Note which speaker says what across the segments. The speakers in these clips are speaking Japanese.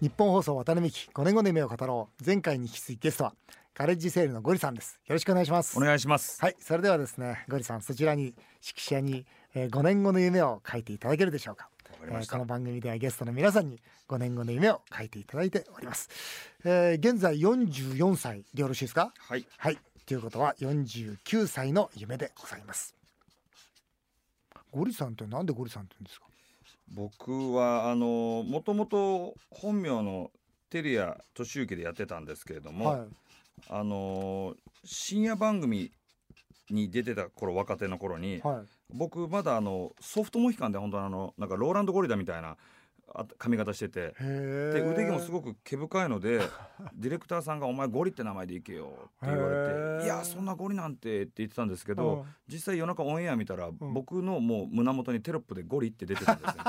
Speaker 1: 日本放送渡辺美希5年後の夢を語ろう。前回に引き続きゲストはカレッジセールのゴリさんです。よろしくお願いします。
Speaker 2: お願いします。
Speaker 1: はいそれではですねゴリさんそちらに色紙屋に、えー、5年後の夢を書いていただけるでしょうか。えー、この番組ではゲストの皆さんに5年後の夢を書いていただいております、えー、現在44歳。でよろしいですか？
Speaker 2: はい。
Speaker 1: はい。ということは49歳の夢でございます。ゴリさんってなんでゴリさんって言うんですか？
Speaker 2: 僕はあのもともと本名の照屋俊之でやってたんですけれども、はい、あの深夜番組に出てた頃若手の頃に、はい、僕まだあのソフトモヒカンで本当あのなんかローランド・ゴリラみたいな髪型してて。で腕毛もすごく毛深いので ディレクターさんが「お前ゴリって名前でいけよ」って言われて「いやそんなゴリなんて」って言ってたんですけど、うん、実際夜中オンエア見たら、うん、僕のもう胸元にテロップで「ゴリ」って出てたんですね。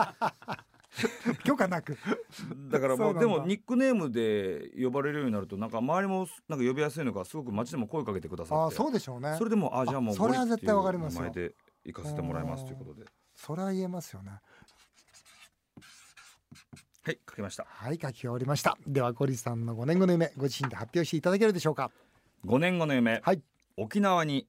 Speaker 1: 許可なく。
Speaker 2: だからもうでもニックネームで呼ばれるようになるとなんか周りもなんか呼びやすいのかすごく街でも声かけてくださって。
Speaker 1: あそうでしょうね。
Speaker 2: それでもあじゃあもう
Speaker 1: ゴリっていう名
Speaker 2: 前で行かせてもらいますということで。
Speaker 1: それは言えますよね
Speaker 2: はい書きました。
Speaker 1: はい書き終わりました。ではゴリさんの5年後の夢ご自身で発表していただけるでしょうか。
Speaker 2: 5年後の夢、
Speaker 1: はい、
Speaker 2: 沖縄に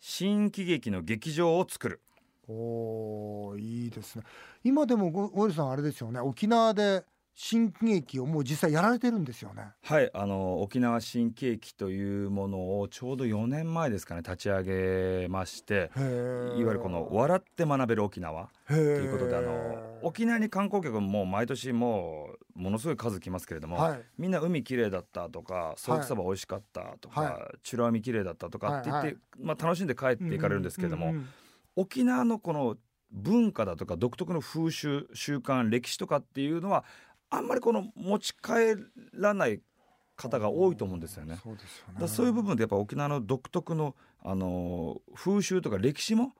Speaker 2: 新喜劇の劇場を作る。
Speaker 1: おいいですね。今でもゴリさんあれですよね。沖縄で新喜劇をもう実際やられてるんですよね。
Speaker 2: はいあの沖縄新喜劇というものをちょうど4年前ですかね立ち上げましていわゆるこの「笑って学べる沖縄」ということであの沖縄に観光客も毎年もうものすごい数来ますけれども、はい、みんな海きれいだったとかソーキそば美味しかったとか、はい、美ら海きれいだったとかって言って、はい。はい、まあ、楽しんで帰っていかれるんですけれども、うんうんうん、沖縄のこの文化だとか独特の風習習慣歴史とかっていうのはあんまりこの持ち帰らない方が多いと思うんですよね。そうねだそういう部分でやっぱ沖縄の独特のあの風習とか歴史も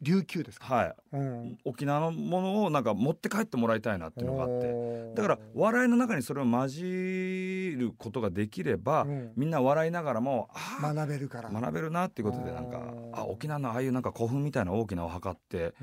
Speaker 1: 琉球ですか、
Speaker 2: はい、うん、沖縄のものをなんか持って帰ってもらいたいなっていうのがあって。だから笑いの中にそれを混じることができれば、うん、みんな笑いながらも
Speaker 1: 学べるから。
Speaker 2: 学べるなっていうことでなんかあ沖縄のああいうなんか古墳みたいな大きなお墓って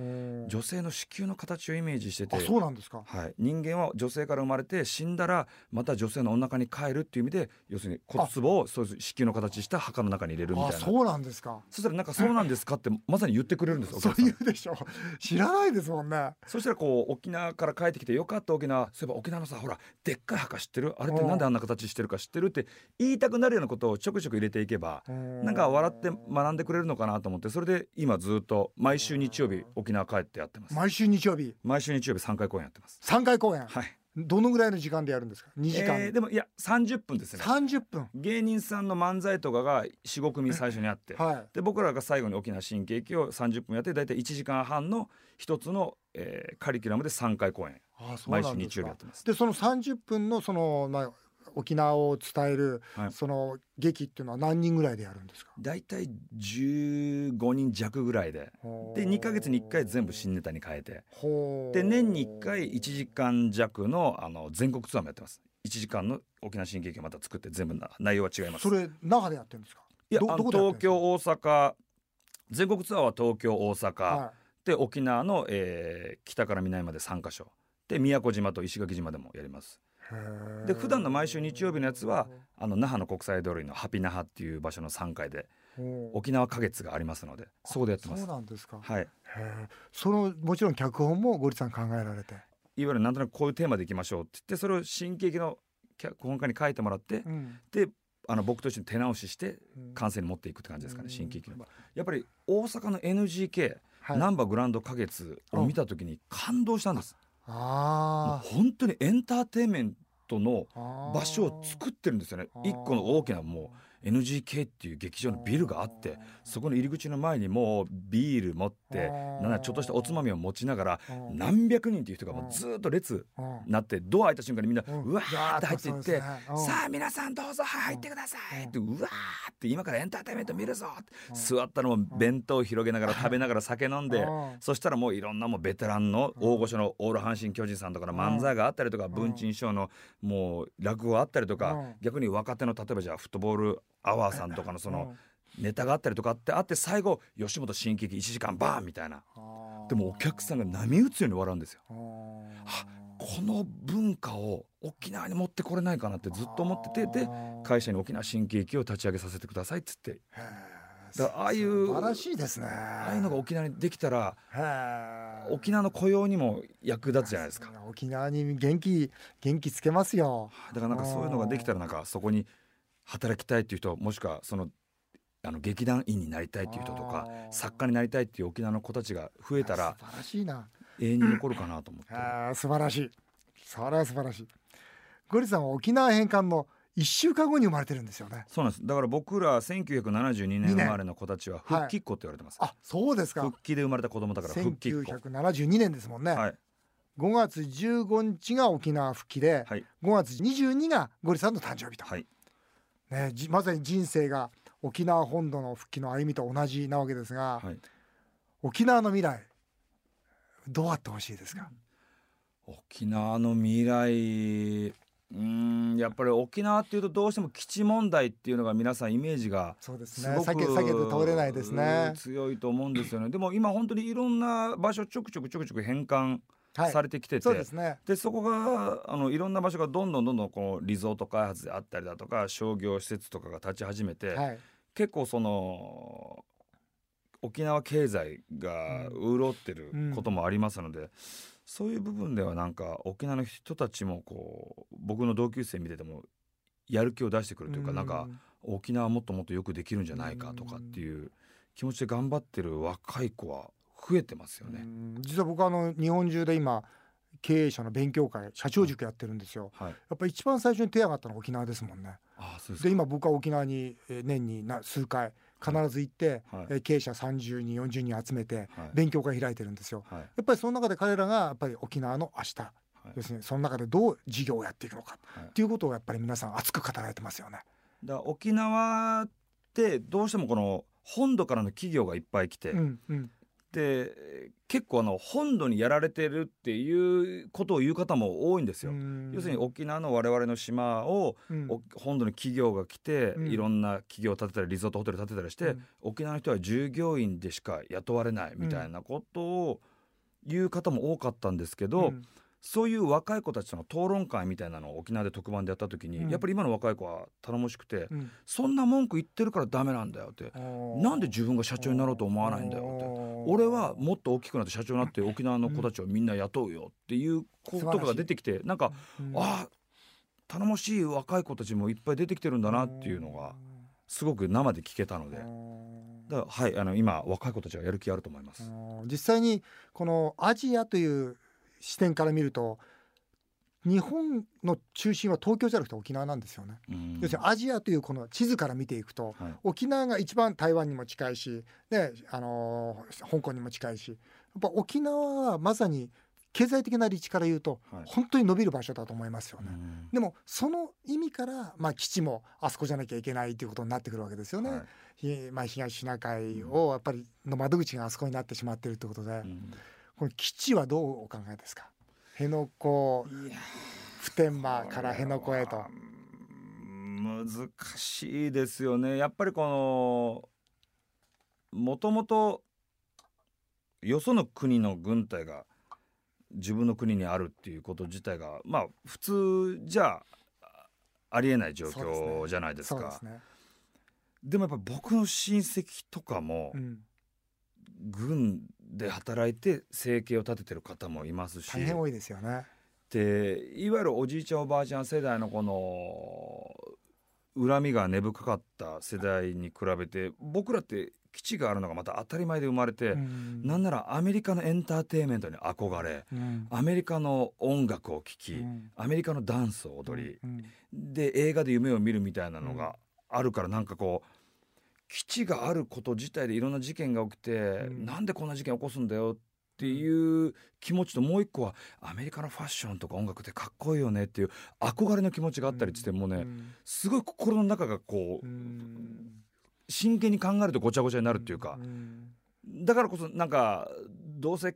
Speaker 2: 女性の子宮の形をイメージしてて
Speaker 1: そうなんですか、
Speaker 2: はい、人間は女性から生まれて死んだらまた女性のお腹に帰るっていう意味で要するに骨壺をそういう子宮の形した墓の中に入れるみたいな。
Speaker 1: そうなんですか。
Speaker 2: そしたらなんかそうなんですかってまさに言ってくれるんです
Speaker 1: そう言うでしょ。知らないですもんね。
Speaker 2: そしたらこう沖縄から帰ってきてよかった沖縄。そういえば沖縄のさほらでっかい墓知ってる？あれってなんであんな形してるか知ってる？って言いたくなるようなことをちょくちょく入れていけばなんか笑って学んでくれるのかなと思ってそれで今ずっと毎週日曜日沖縄帰ってやってます。
Speaker 1: 毎週日曜日。
Speaker 2: 毎週日曜日3回公演やってます。
Speaker 1: 3回公演。
Speaker 2: はい
Speaker 1: どのぐらいの時間でやるんですか？2時間、え
Speaker 2: ー、でもいや30分ですね。
Speaker 1: 30分。
Speaker 2: 芸人さんの漫才とかが45組最初にあって、はい、で僕らが最後に沖縄新喜劇を30分やって大体1時間半の一つの、えー、カリキュラムで3回公演。毎週日曜日やってます。
Speaker 1: でその30分のその、まあ、沖縄を伝える、はい、その劇っていうのは何人ぐらいでやるんですか？
Speaker 2: 大体15人弱ぐらいで。で2か月に1回全部新ネタに変えて。で年に1回1時間弱のあの全国ツアーもやってます。1時間の沖縄新喜劇をまた作って全部内容は違います。
Speaker 1: それ那覇でやってるんですか？
Speaker 2: いや東京大阪。全国ツアーは東京大阪、はい、で沖縄の、えー、北から南まで3か所。で宮古島と石垣島でもやりますで普段の毎週日曜日のやつはあの那覇の国際通りのハピ那覇っていう場所の3階で沖縄花月がありますのでそこでやってます。
Speaker 1: そうなんですか。
Speaker 2: はい。
Speaker 1: そのもちろん脚本もゴリさん考えられて。
Speaker 2: いわゆるなんとなくこういうテーマでいきましょうって言ってそれを新喜劇の脚本家に書いてもらって、うん、であの僕と一緒に手直しして完成に持っていくって感じですかね、うん、新喜劇のやっぱり大阪の NGK 難波、はい、グランド花月を見た時に感動したんです、
Speaker 1: あ
Speaker 2: 本当にエンターテインメントの場所を作ってるんですよね。一個の大きなもう NGK っていう劇場のビルがあってそこの入り口の前にもうビール持ってなんちょっとしたおつまみを持ちながら何百人っていう人がもうずっと列なってドア開いた瞬間にみんなうわーって入っていってさあ皆さんどうぞ入ってくださいってうわーって今からエンターテインメント見るぞ座ったのも弁当を広げながら食べながら酒飲んでそしたらもういろんなもうベテランの大御所のオール阪神・巨人さんとかの漫才があったりとか文鎮師匠のもう落語があったりとか逆に若手の例えばじゃあフットボールアワーさんとかのそのネタがあったりとかってあって最後吉本新喜劇1時間バーンみたいな。でもお客さんが波打つように笑うんですよ。はこの文化を沖縄に持ってこれないかなってずっと思っててで会社に沖縄新喜劇を立ち上げさせてくださいっつって。だああいう
Speaker 1: 素晴らしいですね。
Speaker 2: ああいうのが沖縄にできたら沖縄の雇用にも役立つじゃないですか。
Speaker 1: 沖縄に元気元気つけますよ。
Speaker 2: だからなんかそういうのができたらなんかそこに働きたいっていう人もしくはそのあの劇団員になりたいっていう人とか作家になりたいっていう沖縄の子たちが増えたら
Speaker 1: 素晴らしいな。
Speaker 2: 永遠に残るかなと思って、
Speaker 1: あ素晴らしい。それは素晴らしい。ゴリさんは沖縄返還の1週間後に生まれてるんですよね。
Speaker 2: そうなんです。だから僕ら1972年生まれの子たちは復帰っ子って言われてます、
Speaker 1: あそうですか。
Speaker 2: 復帰で生まれた子供だから復帰っ子。
Speaker 1: 1972年ですもんね、
Speaker 2: はい。
Speaker 1: 5月15日が沖縄復帰で、
Speaker 2: はい。
Speaker 1: 5月22がゴリさんの誕生日と、
Speaker 2: はい。
Speaker 1: ね、じまさに人生が沖縄本土の復帰の歩みと同じなわけですが、
Speaker 2: はい。
Speaker 1: 沖縄の未来どうあってほしいですか、
Speaker 2: 沖縄の未来うーんやっぱり沖縄っていうとどうしても基地問題っていうのが皆さんイメージが
Speaker 1: そうですね。
Speaker 2: すごく
Speaker 1: 避け避けて通れないですね。
Speaker 2: 強いと思うんですよね。でも今本当にいろんな場所ちょくちょくちょくちょく返還
Speaker 1: はい
Speaker 2: されてきてて、
Speaker 1: そうですね。
Speaker 2: でそこがあのいろんな場所がどんどんどんどんこうリゾート開発であったりだとか商業施設とかが立ち始めて、
Speaker 1: はい。
Speaker 2: 結構その沖縄経済が潤ってることもありますので、そういう部分ではなんか沖縄の人たちもこう僕の同級生見ててもやる気を出してくるというか、なんか沖縄もっともっとよくできるんじゃないかとかっていう気持ちで頑張ってる若い子は増えてますよね。
Speaker 1: うん。実は僕はあの日本中で今経営者の勉強会社長塾やってるんですよ。
Speaker 2: はい、
Speaker 1: やっぱり一番最初に手上がったのは沖縄ですもんね。
Speaker 2: ああで
Speaker 1: 今僕は沖縄にえー年にな数回必ず行って、
Speaker 2: はい。
Speaker 1: えー経営者30人40人集めて
Speaker 2: はい。
Speaker 1: 勉強会開いてるんですよ。
Speaker 2: はい。
Speaker 1: やっぱりその中で彼らがやっぱり沖縄の明日
Speaker 2: はい
Speaker 1: 要するにその中でどう事業をやっていくのか
Speaker 2: はい。
Speaker 1: っていうことをやっぱり皆さん熱く語られてますよね。
Speaker 2: だから沖縄ってどうしてもこの本土からの企業がいっぱい来て、
Speaker 1: うんうん
Speaker 2: で結構あの本土にやられてるっていうことを言う方も多いんですよ。
Speaker 1: うん。
Speaker 2: 要するに沖縄の我々の島を、
Speaker 1: うん。
Speaker 2: お本土の企業が来て、
Speaker 1: うん。
Speaker 2: いろんな企業を建てたりリゾートホテル建てたりして、
Speaker 1: うん。
Speaker 2: 沖縄の人は従業員でしか雇われないみたいなことを言う方も多かったんですけど、
Speaker 1: うん
Speaker 2: そういう若い子たちとの討論会みたいなのを沖縄で特番でやった時に、
Speaker 1: うん。
Speaker 2: やっぱり今の若い子は頼もしくて、
Speaker 1: うん。
Speaker 2: そんな文句言ってるからダメなんだよってなんで自分が社長になろうと思わないんだよって。俺はもっと大きくなって社長になって沖縄の子たちをみんな雇うよっていうことが出てきてなんか
Speaker 1: うん。
Speaker 2: ああ頼もしい若い子たちもいっぱい出てきてるんだなっていうのがすごく生で聞けたので。はいあの今若い子たちはやる気あると思います。
Speaker 1: 実際にこのアジアという視点から見ると日本の中心は東京じゃなくて沖縄なんですよね。
Speaker 2: うん。
Speaker 1: 要するにアジアというこの地図から見ていくと
Speaker 2: はい。
Speaker 1: 沖縄が一番台湾にも近いし、ねあのー香港にも近いしやっぱ沖縄はまさに経済的な立地から言うと
Speaker 2: はい。
Speaker 1: 本当に伸びる場所だと思いますよね。
Speaker 2: うん。
Speaker 1: でもその意味から、まあ、基地もあそこじゃなきゃいけないということになってくるわけですよね。
Speaker 2: はい。
Speaker 1: ひまあ、東シナ海をやっぱりの窓口があそこになってしまっているということで、
Speaker 2: うん
Speaker 1: この基地はどうお考えですか？辺野古普天間から辺野古へと。
Speaker 2: 難しいですよね。やっぱりこのもともとよその国の軍隊が自分の国にあるっていうこと自体がまあ普通じゃありえない状況じゃないですか。
Speaker 1: そうですね。
Speaker 2: でもやっぱ僕の親戚とかも
Speaker 1: うん、
Speaker 2: 軍で働いて生計を立ててる方もいますし。
Speaker 1: 大変多いですよね。
Speaker 2: でいわゆるおじいちゃんおばあちゃん世代のこの恨みが根深かった世代に比べて僕らって基地があるのがまた当たり前で生まれて、
Speaker 1: うん。
Speaker 2: なんならアメリカのエンターテインメントに憧れ
Speaker 1: うん。
Speaker 2: アメリカの音楽を聴き、
Speaker 1: うん。
Speaker 2: アメリカのダンスを踊り、
Speaker 1: うん。
Speaker 2: で映画で夢を見るみたいなのがあるからなんかこう基地があること自体でいろんな事件が起きて、
Speaker 1: うん。
Speaker 2: なんでこんな事件起こすんだよっていう気持ちともう一個はアメリカのファッションとか音楽ってかっこいいよねっていう憧れの気持ちがあったりしてもうね、
Speaker 1: うん
Speaker 2: すごい心の中がこう、
Speaker 1: うん。
Speaker 2: 真剣に考えるとごちゃごちゃになるっていうか、
Speaker 1: ん。
Speaker 2: だからこそなんかどうせ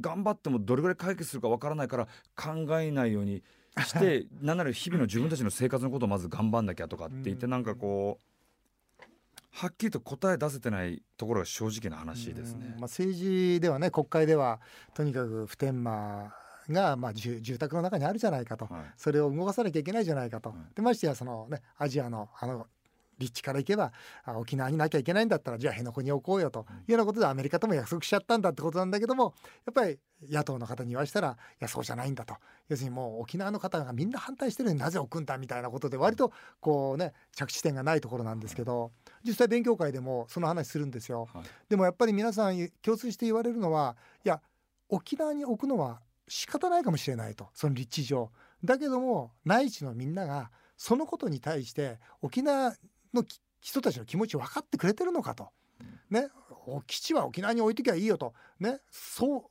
Speaker 2: 頑張ってもどれぐらい解決するかわからないから考えないようにして なんなら日々の自分たちの生活のことをまず頑張んなきゃとかって言って
Speaker 1: うん。
Speaker 2: なんかこうはっきりと答え出せてないところが正直な話ですね。
Speaker 1: うん。まあ、政治ではね国会ではとにかく普天間が、まあ、住宅の中にあるじゃないかと、はい、それを動かさなきゃいけないじゃないかと、はい、でましてやその、ね、アジアのあの立地から行けば沖縄になきゃいけないんだったらじゃあ辺野古に置こうよというようなことでアメリカとも約束しちゃったんだってことなんだけどもやっぱり野党の方に言わしたらいやそうじゃないんだと。要するにもう沖縄の方がみんな反対してるのになぜ置くんだみたいなことで割とこうね着地点がないところなんですけど実際勉強会でもその話するんですよ。でもやっぱり皆さん共通して言われるのはいや沖縄に置くのは仕方ないかもしれないと。その立地上。だけども内地のみんながそのことに対して沖縄の人たちの気持ちを分かってくれてるのかと。ね、基地は沖縄に置いときゃいいよと、ね、そう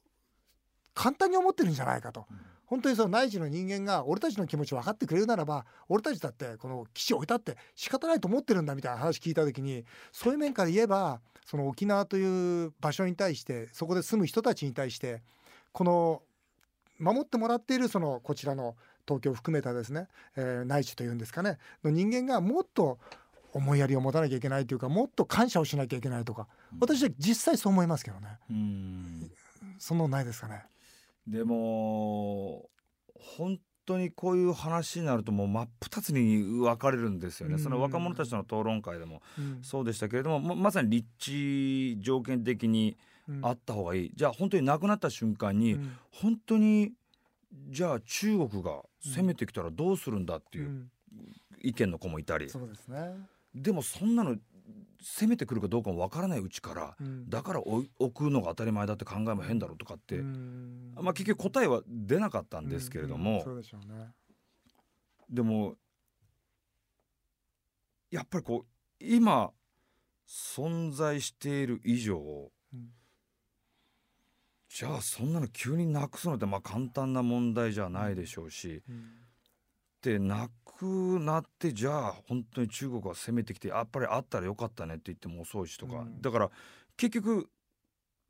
Speaker 1: 簡単に思ってるんじゃないかと。本当にその内地の人間が俺たちの気持ち分かってくれるならば俺たちだってこの基地置いたって仕方ないと思ってるんだみたいな話聞いた時にそういう面から言えばその沖縄という場所に対してそこで住む人たちに対してこの守ってもらっているそのこちらの東京を含めたですね、えー、内地というんですかねの人間がもっと思いやりを持たなきゃいけないというかもっと感謝をしなきゃいけないとか私は実際そう思いますけどね。うん。そんなないですかね。
Speaker 2: でも本当にこういう話になるともう真っ二つに分かれるんですよね、その若者たちの討論会でもそうでしたけれども、ままさに立地条件的にあった方がいい、じゃあ本当に亡くなった瞬間に、本当にじゃあ中国が攻めてきたらどうするんだっていう意見の子もいたり、
Speaker 1: そうですね
Speaker 2: でもそんなの攻めてくるかどうかもわからないうちから、うん、だから置くのが当たり前だって考えも変だろうとかって、まあ、結局答えは出なかったんですけれども、
Speaker 1: で
Speaker 2: もやっぱりこう今存在している以上、うん、じゃあそんなの急になくすのってまあ簡単な問題じゃないでしょうし、うん、でなくなってじゃあ本当に中国が攻めてきてやっぱりあったらよかったねって言っても遅いしとか、うん、だから結局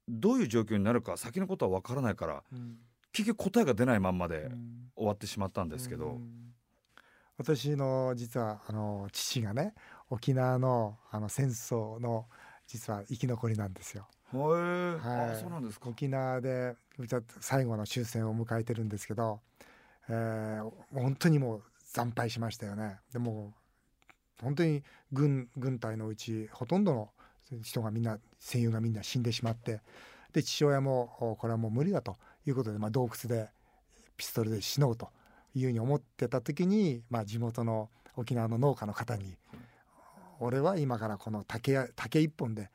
Speaker 2: どういう状況になるか先のことは分からないから、うん、結局答えが出ないまんまで終わってしまったんですけど、うん、
Speaker 1: 私の実はあの父がね沖縄のあの戦争の実は生き残りなんですよ。
Speaker 2: はい、そうなんですか。
Speaker 1: 沖縄で最後の終戦を迎えてるんですけど、えー、本当にもう惨敗しましたよね。でも本当に軍軍隊のうちほとんどの人がみんな戦友がみんな死んでしまってで父親もこれはもう無理だということで、まあ、洞窟でピストルで死のうというふうに思ってた時に、まあ、地元の沖縄の農家の方に「俺は今からこの竹竹一本で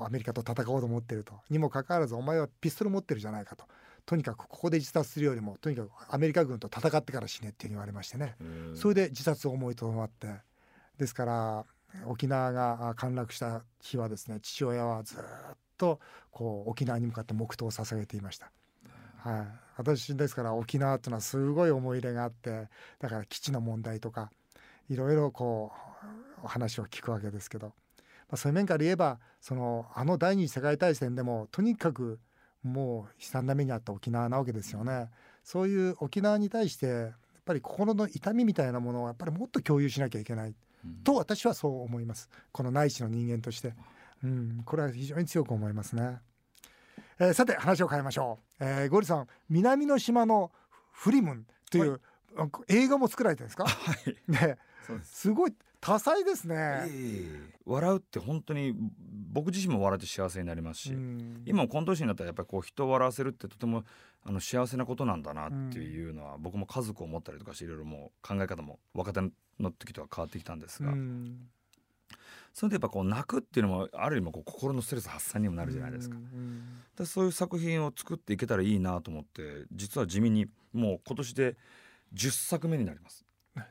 Speaker 1: アメリカと戦おうと思ってるとにもかかわらずお前はピストル持ってるじゃないかととにかくここで自殺するよりもとにかくアメリカ軍と戦ってから死ねって言われましてね。それで自殺を思いとどまって。ですから沖縄が陥落した日はですね父親はずっとこう沖縄に向かって黙祷を捧げていました。はい、私ですから沖縄っていうのはすごい思い入れがあってだから基地の問題とかいろいろこうお話を聞くわけですけど、まあ、そういう面から言えばそのあの第二次世界大戦でもとにかくもう悲惨な目にあった沖縄なわけですよね。そういう沖縄に対してやっぱり心の痛みみたいなものをやっぱりもっと共有しなきゃいけない、と私はそう思います。この内地の人間として、うん、これは非常に強く思いますね、えー、さて話を変えましょう、えー、ゴリさん南の島のフリムンという、はい、映画も作られてるんですか、
Speaker 2: はい、
Speaker 1: ね。す。ごい多彩ですね、え
Speaker 2: ー、笑うって本当に僕自身も笑って幸せになりますし、今もこの年になったらやっぱりこう人を笑わせるってとてもあの幸せなことなんだなっていうのは、僕も家族を持ったりとかしていろいろもう考え方も若手の時とは変わってきたんですが、それでやっぱこう泣くっていうのもある意味こう心のストレス発散にもなるじゃないですか,、でそういう作品を作っていけたらいいなと思って実は地味にもう今年で10作目になります。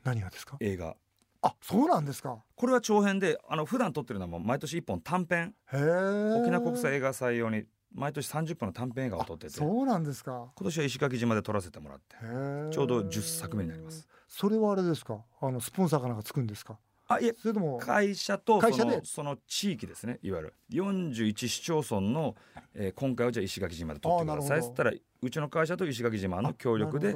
Speaker 1: 何がですか？
Speaker 2: 映画
Speaker 1: あそうなんですか。
Speaker 2: これは長編であの普段撮ってるのは毎年1本短編。沖縄国際映画祭用に毎年30分の短編映画を撮ってて。
Speaker 1: そうなんですか。
Speaker 2: 今年は石垣島で撮らせてもらって。ちょうど10作目になります。
Speaker 1: それはあれですか。あのスポンサーかなんかつくんですか。
Speaker 2: あいえそれとも会社とそのその地域ですねいわゆる。41市町村の、えー、今回はじゃあ石垣島で撮ってください。っつったらうちの会社と石垣島の協力で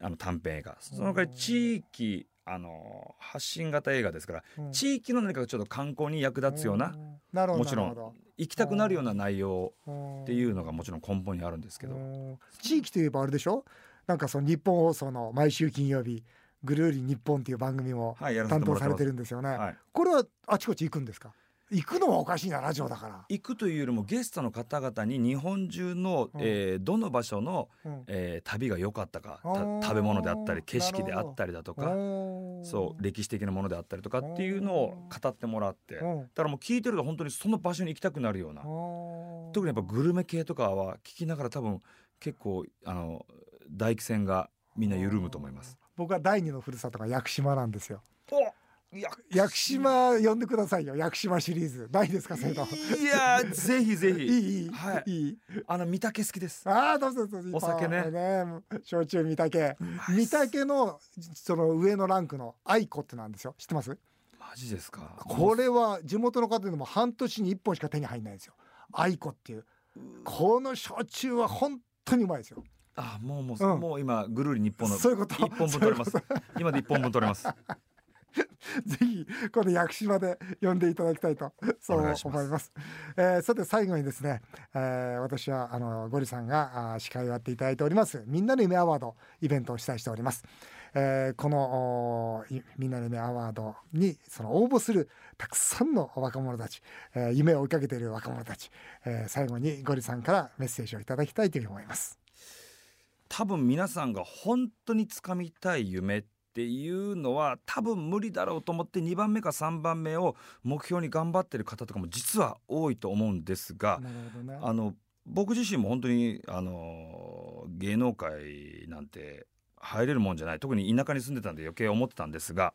Speaker 2: あの短編映画。その代わり地域あの発信型映画ですから、うん、地域の何かちょっと観光に役立つような、うん、もちろん行きたくなるような内容っていうのがもちろん根本にあるんですけど。
Speaker 1: 地域といえばあれでしょ？なんかその日本放送の毎週金曜日ぐるり日本っていう番組も担当されてるんですよね、
Speaker 2: はい、
Speaker 1: これはあちこち行くんですか？行くのはおかしいなラジオだから、
Speaker 2: 行くというよりもゲストの方々に日本中の、
Speaker 1: うん。
Speaker 2: えーどの場所の、
Speaker 1: うん。
Speaker 2: えー旅が良かったか食べ物であったり景色であったりだとかそう歴史的なものであったりとかっていうのを語ってもらってだ
Speaker 1: うん。
Speaker 2: からもう聞いてると本当にその場所に行きたくなるような。特にやっぱグルメ系とかは聞きながら多分結構あの唾液腺がみんな緩むと思います。
Speaker 1: 僕は第二のふるさとが屋久島なんですよ屋久島呼んでくださいよ屋久島シリーズ。ないですかそういうの。
Speaker 2: いやーぜひぜひ。
Speaker 1: いい
Speaker 2: はい。
Speaker 1: いい。
Speaker 2: あの御嶽好きです。
Speaker 1: ああどうぞどうぞ。
Speaker 2: お酒ね。
Speaker 1: ね。焼酎御嶽御嶽のその上のランクの愛子ってなんですよ。知ってます？
Speaker 2: マジですか？
Speaker 1: これは地元の方でも半年に1本しか手に入んないんですよ。愛子っていう。この焼酎は本当にうまいですよ。
Speaker 2: あもうもう、
Speaker 1: うん。
Speaker 2: もう今ぐるり日本の
Speaker 1: そういうこと。
Speaker 2: 一本分取れます。今で一本分取れます
Speaker 1: ぜひこの屋久島で呼んでいただきたいとそう思い
Speaker 2: ます
Speaker 1: ます。えーさて最後にですね、えー私はあのゴリさんが司会をやっていただいておりますみんなの夢アワードイベントを主催しております。えーこのみんなの夢アワードにその応募するたくさんの若者たち、えー夢を追いかけている若者たち、えー最後にゴリさんからメッセージをいただきたいというふうに思います。
Speaker 2: 多分皆さんが本当につかみたい夢っていうのは多分無理だろうと思って2番目か3番目を目標に頑張ってる方とかも実は多いと思うんですが
Speaker 1: ね。
Speaker 2: あの僕自身も本当にあの芸能界なんて入れるもんじゃない特に田舎に住んでたんで余計思ってたんですが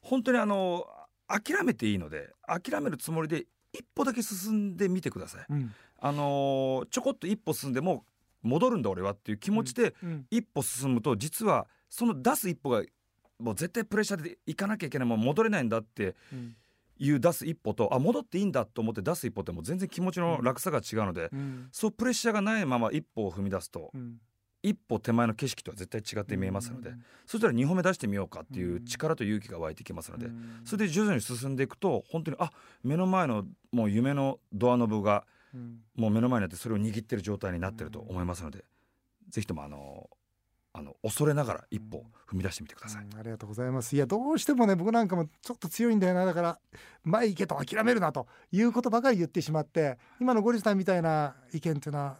Speaker 2: 本当にあの諦めていいので諦めるつもりで一歩だけ進んでみてください。
Speaker 1: うん
Speaker 2: あのちょこっと一歩進んでもう戻るんだ俺はっていう気持ちで
Speaker 1: うん
Speaker 2: 一歩進むと実はその出す一歩がもう絶対プレッシャーで行かなきゃいけないもう戻れないんだって
Speaker 1: うん
Speaker 2: いう出す一歩とあ戻っていいんだと思って出す一歩ってもう全然気持ちの楽さが違うので、
Speaker 1: うん。
Speaker 2: そうプレッシャーがないまま一歩を踏み出すと
Speaker 1: うん。
Speaker 2: 一歩手前の景色とは絶対違って見えますので、
Speaker 1: うん。
Speaker 2: そしたら2歩目出してみようかっていう力と勇気が湧いてきますので、
Speaker 1: うん。
Speaker 2: それで徐々に進んでいくと本当にあ目の前のもう夢のドアノブが
Speaker 1: うん。
Speaker 2: もう目の前にあってそれを握ってる状態になってると思いますので、ぜひともあのあの恐れながら一歩踏み出してみてください。
Speaker 1: うんありがとうございます。いやどうしてもね僕なんかもちょっと強いんだよな。だから前行けと諦めるなということばかり言ってしまって今のゴリさんみたいな意見っていうのは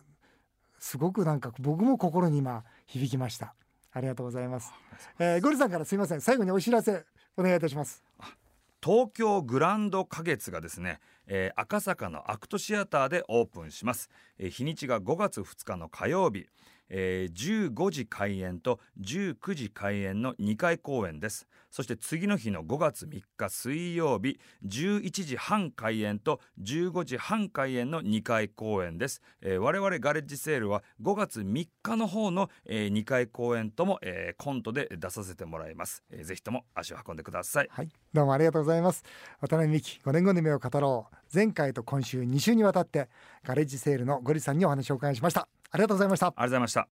Speaker 1: すごくなんか僕も心に今響きました。ありがとうございます、えーゴリさんからすいません。最後にお知らせお願いいたします。
Speaker 2: 東京グランド花月がですね、えー赤坂のアクトシアターでオープンします、えー日にちが5月2日の火曜日、えー15時開演と19時開演の2回公演です。そして次の日の5月3日水曜日11時半開演と15時半開演の2回公演です、えー我々ガレッジセールは5月3日の方の、え2回公演とも、えーコントで出させてもらいます、えーぜひとも足を運んでください。
Speaker 1: はい。どうもありがとうございます。渡辺美希5年後の夢を語ろう。前回と今週2週にわたってガレッジセールのゴリさんにお話を伺いしました。ありがとうございました。
Speaker 2: ありがとうございました。